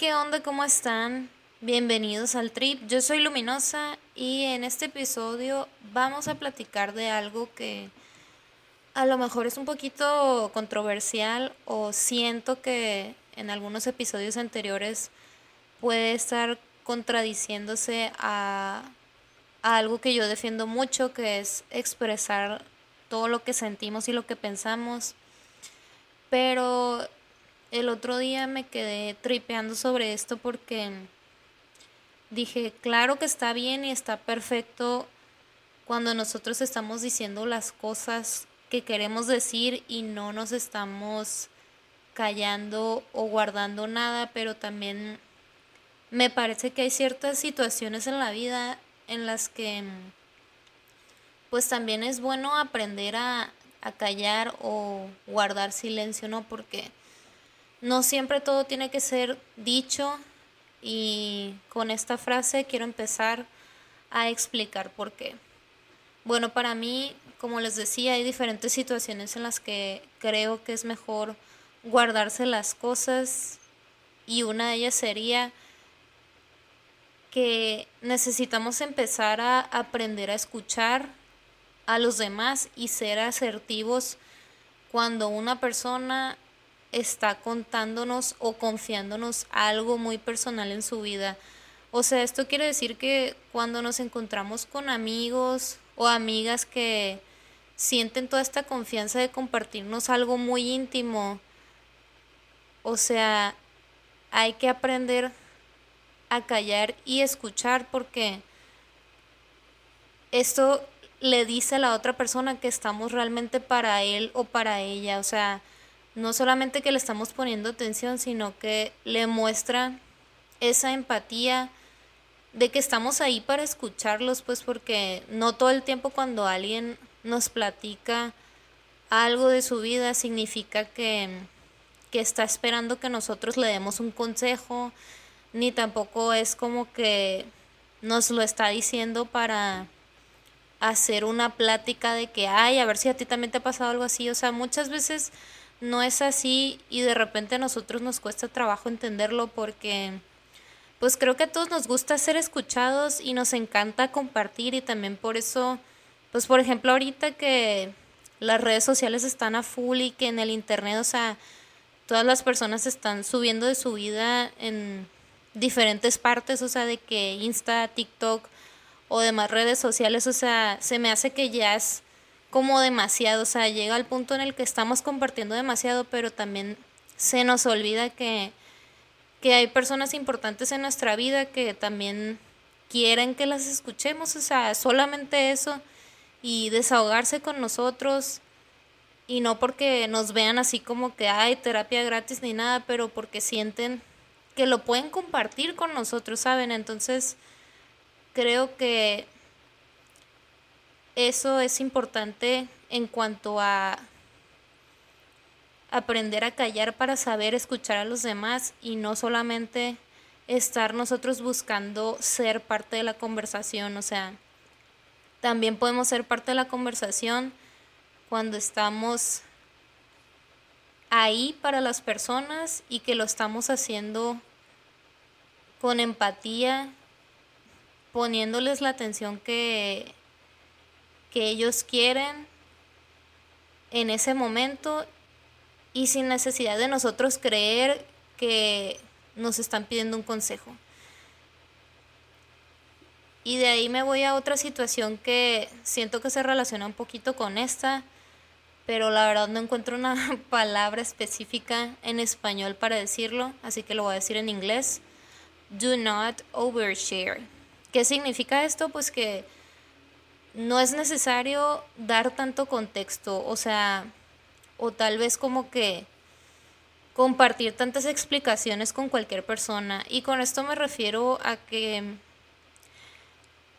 ¿Qué onda? ¿Cómo están? Bienvenidos al Trip. Yo soy Luminosa y en este episodio vamos a platicar de algo que a lo mejor es un poquito controversial o siento que en algunos episodios anteriores puede estar contradiciéndose a, algo que yo defiendo mucho, que es expresar todo lo que sentimos y lo que pensamos. Pero el otro día me quedé tripeando sobre esto porque dije, claro que está bien y está perfecto cuando nosotros estamos diciendo las cosas que queremos decir y no nos estamos callando o guardando nada, pero también me parece que hay ciertas situaciones en la vida en las que pues también es bueno aprender a, a callar o guardar silencio, ¿no? Porque no siempre todo tiene que ser dicho y con esta frase quiero empezar a explicar por qué. Bueno, para mí como les decía, hay diferentes situaciones en las que creo que es mejor guardarse las cosas y una de ellas sería que necesitamos empezar a aprender a escuchar a los demás y ser asertivos cuando una persona está contándonos o confiándonos algo muy personal en su vida. O sea, esto quiere decir que cuando nos encontramos con amigos o amigas que sienten toda esta confianza de compartirnos algo muy íntimo. O sea, hay que aprender a callar y escuchar porque esto le dice a la otra persona que estamos realmente para él o para ella. O sea, no solamente que le estamos poniendo atención, sino que le muestra esa empatía de que estamos ahí para escucharlos, pues porque no todo el tiempo cuando alguien nos platica algo de su vida, significa que, que está esperando que nosotros le demos un consejo, ni tampoco es como que nos lo está diciendo para hacer una plática de que, ay, a ver si a ti también te ha pasado algo así. O sea, muchas veces no es así y de repente a nosotros nos cuesta trabajo entenderlo porque pues creo que a todos nos gusta ser escuchados y nos encanta compartir y también por eso pues por ejemplo ahorita que las redes sociales están a full y que en el internet, o sea, todas las personas están subiendo de su vida en diferentes partes, o sea, de que Insta, TikTok o demás redes sociales, o sea, se me hace que ya es como demasiado, o sea, llega al punto en el que estamos compartiendo demasiado, pero también se nos olvida que, que hay personas importantes en nuestra vida que también quieren que las escuchemos, o sea, solamente eso y desahogarse con nosotros y no porque nos vean así como que hay terapia gratis ni nada, pero porque sienten que lo pueden compartir con nosotros, ¿saben? Entonces, creo que eso es importante en cuanto a aprender a callar para saber escuchar a los demás y no solamente estar nosotros buscando ser parte de la conversación, o sea, también podemos ser parte de la conversación cuando estamos ahí para las personas y que lo estamos haciendo con empatía, poniéndoles la atención que, que ellos quieren en ese momento y sin necesidad de nosotros creer que nos están pidiendo un consejo. Y de ahí me voy a otra situación que siento que se relaciona un poquito con esta, pero la verdad no encuentro una palabra específica en español para decirlo, así que lo voy a decir en inglés. Do not overshare. ¿Qué significa esto? Pues que no es necesario dar tanto contexto, o sea, o tal vez como que compartir tantas explicaciones con cualquier persona. Y con esto me refiero a que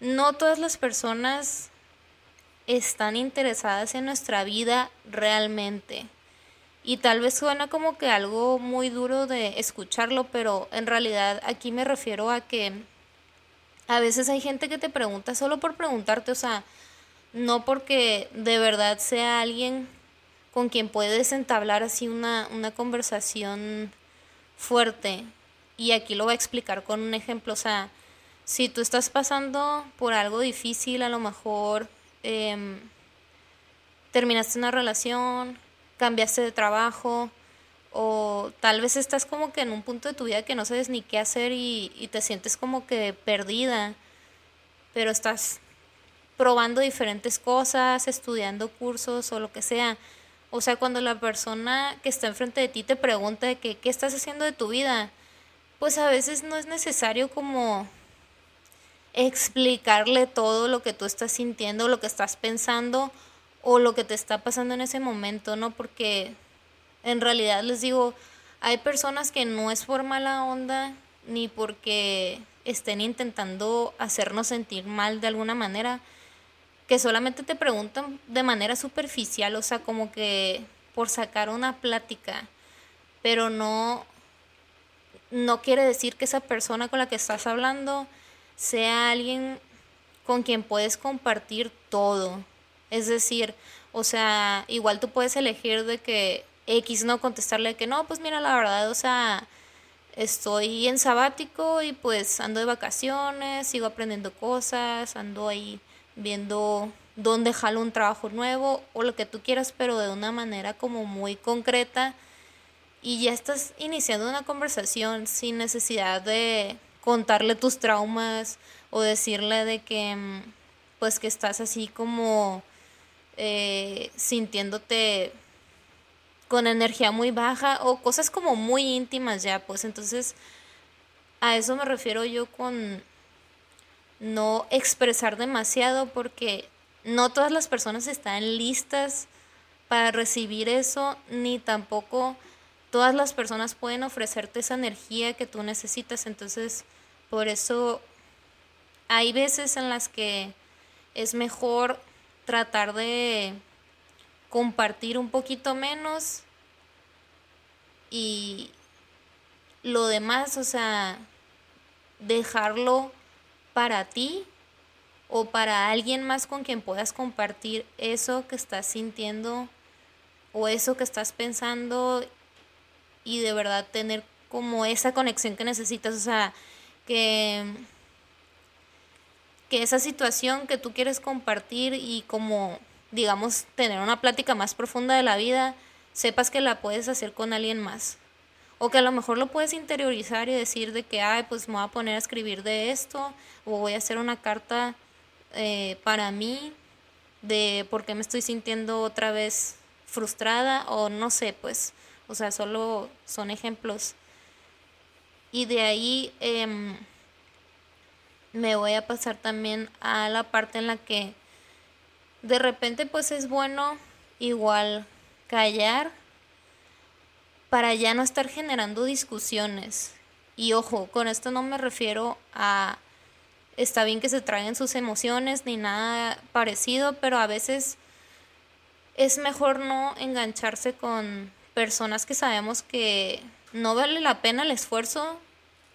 no todas las personas están interesadas en nuestra vida realmente. Y tal vez suena como que algo muy duro de escucharlo, pero en realidad aquí me refiero a que a veces hay gente que te pregunta solo por preguntarte, o sea, no porque de verdad sea alguien con quien puedes entablar así una, una conversación fuerte. Y aquí lo voy a explicar con un ejemplo, o sea, si tú estás pasando por algo difícil, a lo mejor Em, terminaste una relación, cambiaste de trabajo o tal vez estás como que en un punto de tu vida que no sabes ni qué hacer y, te sientes como que perdida, pero estás probando diferentes cosas, estudiando cursos o lo que sea. O sea, cuando la persona que está enfrente de ti te pregunta de que, qué estás haciendo de tu vida, pues a veces no es necesario como explicarle todo lo que tú estás sintiendo, lo que estás pensando o lo que te está pasando en ese momento, ¿no? Porque en realidad les digo, hay personas que no es por mala onda ni porque estén intentando hacernos sentir mal de alguna manera, que solamente te preguntan de manera superficial, o sea, como que por sacar una plática, pero no no quiere decir que esa persona con la que estás hablando sea alguien con quien puedes compartir todo. Es decir, o sea, igual tú puedes elegir de que X no contestarle que no, pues mira, la verdad, o sea, estoy en sabático y pues ando de vacaciones, sigo aprendiendo cosas, ando ahí viendo dónde jalo un trabajo nuevo o lo que tú quieras, pero de una manera como muy concreta. Y ya estás iniciando una conversación sin necesidad de contarle tus traumas o decirle de que mm, pues que estás así como eh, sintiéndote con energía muy baja o cosas como muy íntimas ya pues entonces a eso me refiero yo con no expresar demasiado porque no todas las personas están listas para recibir eso ni tampoco todas las personas pueden ofrecerte esa energía que tú necesitas. Entonces por eso hay veces en las que es mejor tratar de compartir un poquito menos y lo demás, o sea, dejarlo para ti o para alguien más con quien puedas compartir eso que estás sintiendo o eso que estás pensando y de verdad tener como esa conexión que necesitas, o sea, que, que esa situación que tú quieres compartir y como, digamos, tener una plática más profunda de la vida, sepas que la puedes hacer con alguien más. O que a lo mejor lo puedes interiorizar y decir de que, ay, pues me voy a poner a escribir de esto, o voy a hacer una carta eh, para mí de por qué me estoy sintiendo otra vez frustrada, o no sé, pues, o sea, solo son ejemplos y de ahí em, me voy a pasar también a la parte en la que de repente pues es bueno igual callar para ya no estar generando discusiones. Y ojo, con esto no me refiero a está bien que se traigan sus emociones ni nada parecido, pero a veces es mejor no engancharse con personas que sabemos que no vale la pena el esfuerzo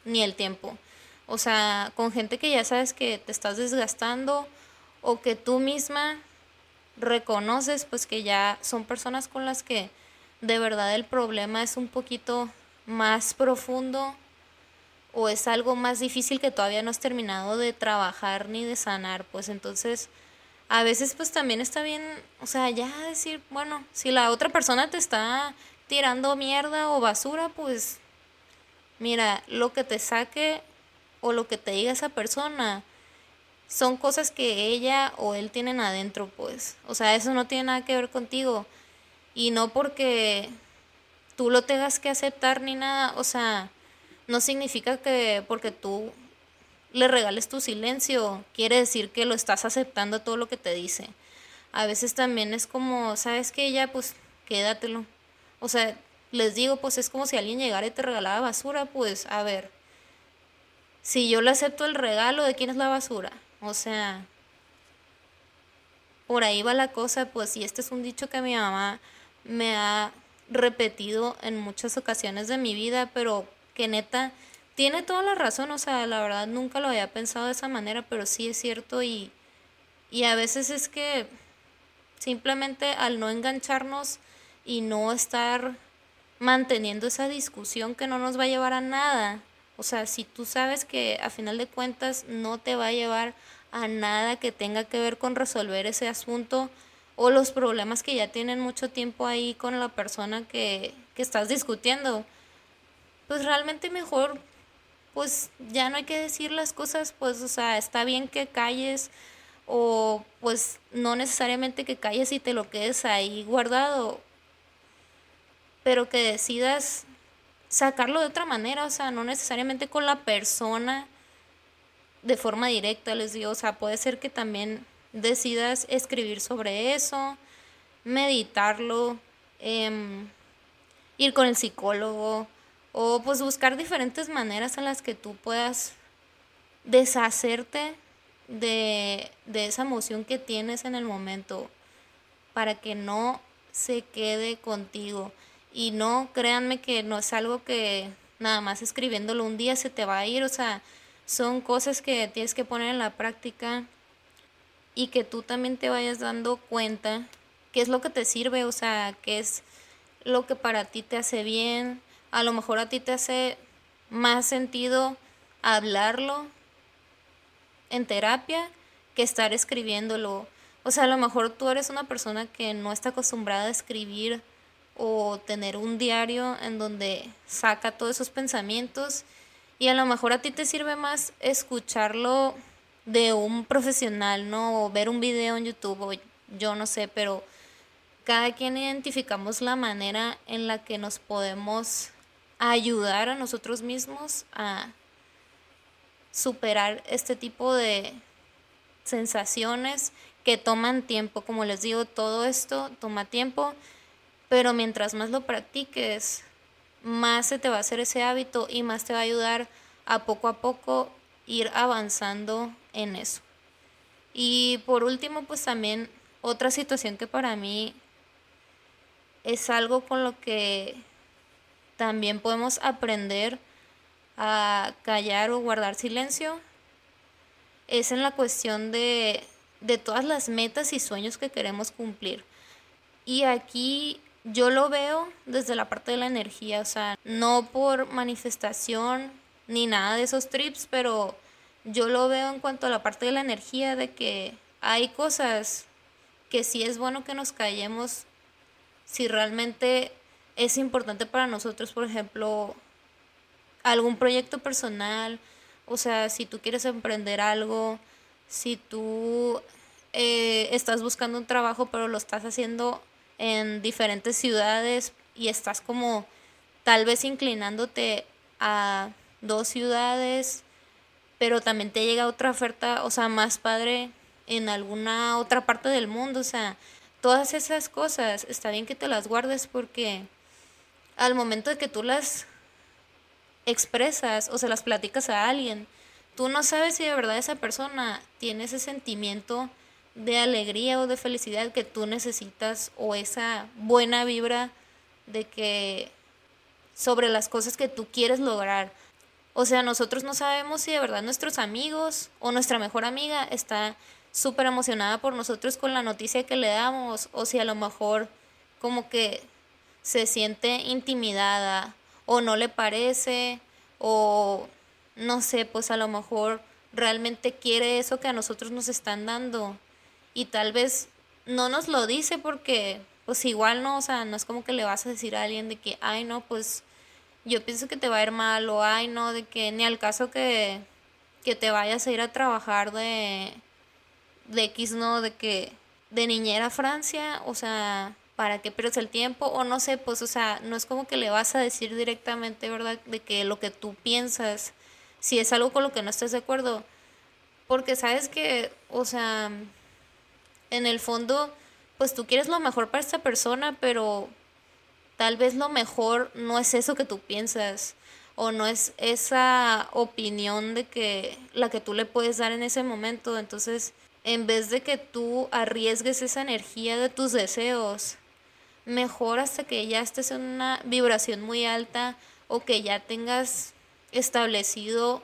ni el tiempo. O sea, con gente que ya sabes que te estás desgastando o que tú misma reconoces pues que ya son personas con las que de verdad el problema es un poquito más profundo o es algo más difícil que todavía no has terminado de trabajar ni de sanar, pues entonces a veces pues también está bien, o sea, ya decir, bueno, si la otra persona te está tirando mierda o basura, pues mira, lo que te saque o lo que te diga esa persona son cosas que ella o él tienen adentro, pues. O sea, eso no tiene nada que ver contigo. Y no porque tú lo tengas que aceptar ni nada, o sea, no significa que porque tú le regales tu silencio, quiere decir que lo estás aceptando todo lo que te dice. A veces también es como, ¿sabes que ella pues quédatelo. O sea, les digo, pues es como si alguien llegara y te regalaba basura, pues a ver, si yo le acepto el regalo, ¿de quién es la basura? O sea, por ahí va la cosa, pues, y este es un dicho que mi mamá me ha repetido en muchas ocasiones de mi vida, pero que neta tiene toda la razón, o sea, la verdad nunca lo había pensado de esa manera, pero sí es cierto y, y a veces es que simplemente al no engancharnos y no estar manteniendo esa discusión que no nos va a llevar a nada, o sea, si tú sabes que a final de cuentas no te va a llevar a nada que tenga que ver con resolver ese asunto o los problemas que ya tienen mucho tiempo ahí con la persona que, que estás discutiendo, pues realmente mejor pues ya no hay que decir las cosas, pues, o sea, está bien que calles o pues no necesariamente que calles y te lo quedes ahí guardado, pero que decidas sacarlo de otra manera, o sea, no necesariamente con la persona de forma directa, les digo, o sea, puede ser que también decidas escribir sobre eso, meditarlo, em, ir con el psicólogo, o pues buscar diferentes maneras en las que tú puedas deshacerte de, de esa emoción que tienes en el momento para que no se quede contigo. Y no, créanme que no es algo que nada más escribiéndolo un día se te va a ir, o sea, son cosas que tienes que poner en la práctica y que tú también te vayas dando cuenta qué es lo que te sirve, o sea, qué es lo que para ti te hace bien, a lo mejor a ti te hace más sentido hablarlo en terapia que estar escribiéndolo. O sea, a lo mejor tú eres una persona que no está acostumbrada a escribir o tener un diario en donde saca todos esos pensamientos y a lo mejor a ti te sirve más escucharlo de un profesional, ¿no? O ver un video en YouTube o yo no sé, pero cada quien identificamos la manera en la que nos podemos ayudar a nosotros mismos a superar este tipo de sensaciones que toman tiempo. Como les digo, todo esto toma tiempo, pero mientras más lo practiques, más se te va a hacer ese hábito y más te va a ayudar a poco a poco ir avanzando en eso. Y por último, pues también otra situación que para mí es algo con lo que también podemos aprender a callar o guardar silencio. Es en la cuestión de, de todas las metas y sueños que queremos cumplir. Y aquí yo lo veo desde la parte de la energía, o sea, no por manifestación ni nada de esos trips, pero yo lo veo en cuanto a la parte de la energía, de que hay cosas que sí es bueno que nos callemos si realmente es importante para nosotros, por ejemplo, algún proyecto personal, o sea, si tú quieres emprender algo, si tú eh, estás buscando un trabajo pero lo estás haciendo en diferentes ciudades y estás como tal vez inclinándote a dos ciudades, pero también te llega otra oferta, o sea, más padre en alguna otra parte del mundo, o sea, todas esas cosas, está bien que te las guardes porque al momento de que tú las expresas o se las platicas a alguien, tú no sabes si de verdad esa persona tiene ese sentimiento de alegría o de felicidad que tú necesitas o esa buena vibra de que sobre las cosas que tú quieres lograr. O sea, nosotros no sabemos si de verdad nuestros amigos o nuestra mejor amiga está súper emocionada por nosotros con la noticia que le damos o si a lo mejor como que se siente intimidada o no le parece o no sé, pues a lo mejor realmente quiere eso que a nosotros nos están dando y tal vez no nos lo dice porque pues igual no, o sea, no es como que le vas a decir a alguien de que, ay no, pues yo pienso que te va a ir mal o ay no, de que ni al caso que, que te vayas a ir a trabajar de, de X, no, de que de niñera a Francia, o sea, para que pierdas el tiempo o no sé, pues o sea, no es como que le vas a decir directamente, ¿verdad? De que lo que tú piensas, si es algo con lo que no estás de acuerdo, porque sabes que, o sea, en el fondo, pues tú quieres lo mejor para esta persona, pero tal vez lo mejor no es eso que tú piensas o no es esa opinión de que la que tú le puedes dar en ese momento. Entonces, en vez de que tú arriesgues esa energía de tus deseos, mejor hasta que ya estés en una vibración muy alta o que ya tengas establecido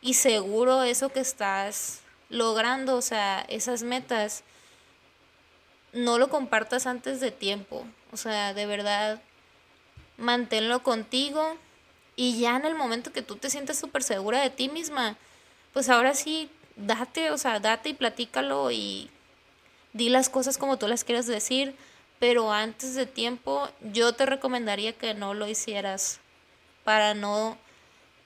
y seguro eso que estás logrando, o sea, esas metas, no lo compartas antes de tiempo. O sea, de verdad, manténlo contigo y ya en el momento que tú te sientes súper segura de ti misma, pues ahora sí, date, o sea, date y platícalo y di las cosas como tú las quieras decir, pero antes de tiempo yo te recomendaría que no lo hicieras para no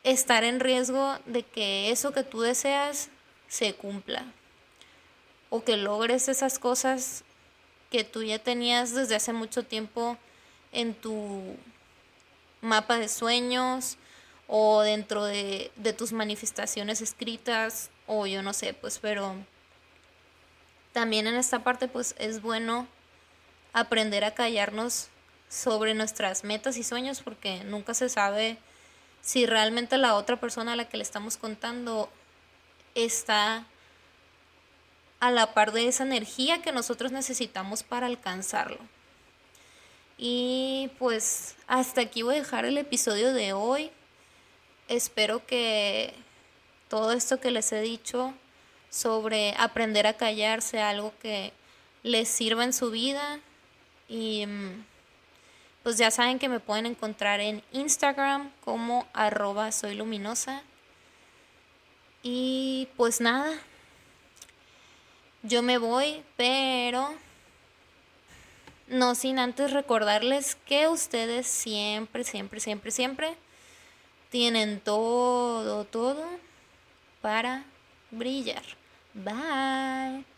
estar en riesgo de que eso que tú deseas se cumpla o que logres esas cosas que tú ya tenías desde hace mucho tiempo en tu mapa de sueños o dentro de, tus manifestaciones escritas o yo no sé, pues pero también en esta parte pues es bueno aprender a callarnos sobre nuestras metas y sueños porque nunca se sabe si realmente la otra persona a la que le estamos contando está a la par de esa energía que nosotros necesitamos para alcanzarlo. Y pues hasta aquí voy a dejar el episodio de hoy. Espero que todo esto que les he dicho sobre aprender a callar sea algo que les sirva en su vida. Y mm, pues ya saben que me pueden encontrar en Instagram como arroba soy luminosa. Y pues nada, yo me voy, pero no sin antes recordarles que ustedes siempre, siempre, siempre, siempre tienen todo, todo para brillar. Bye.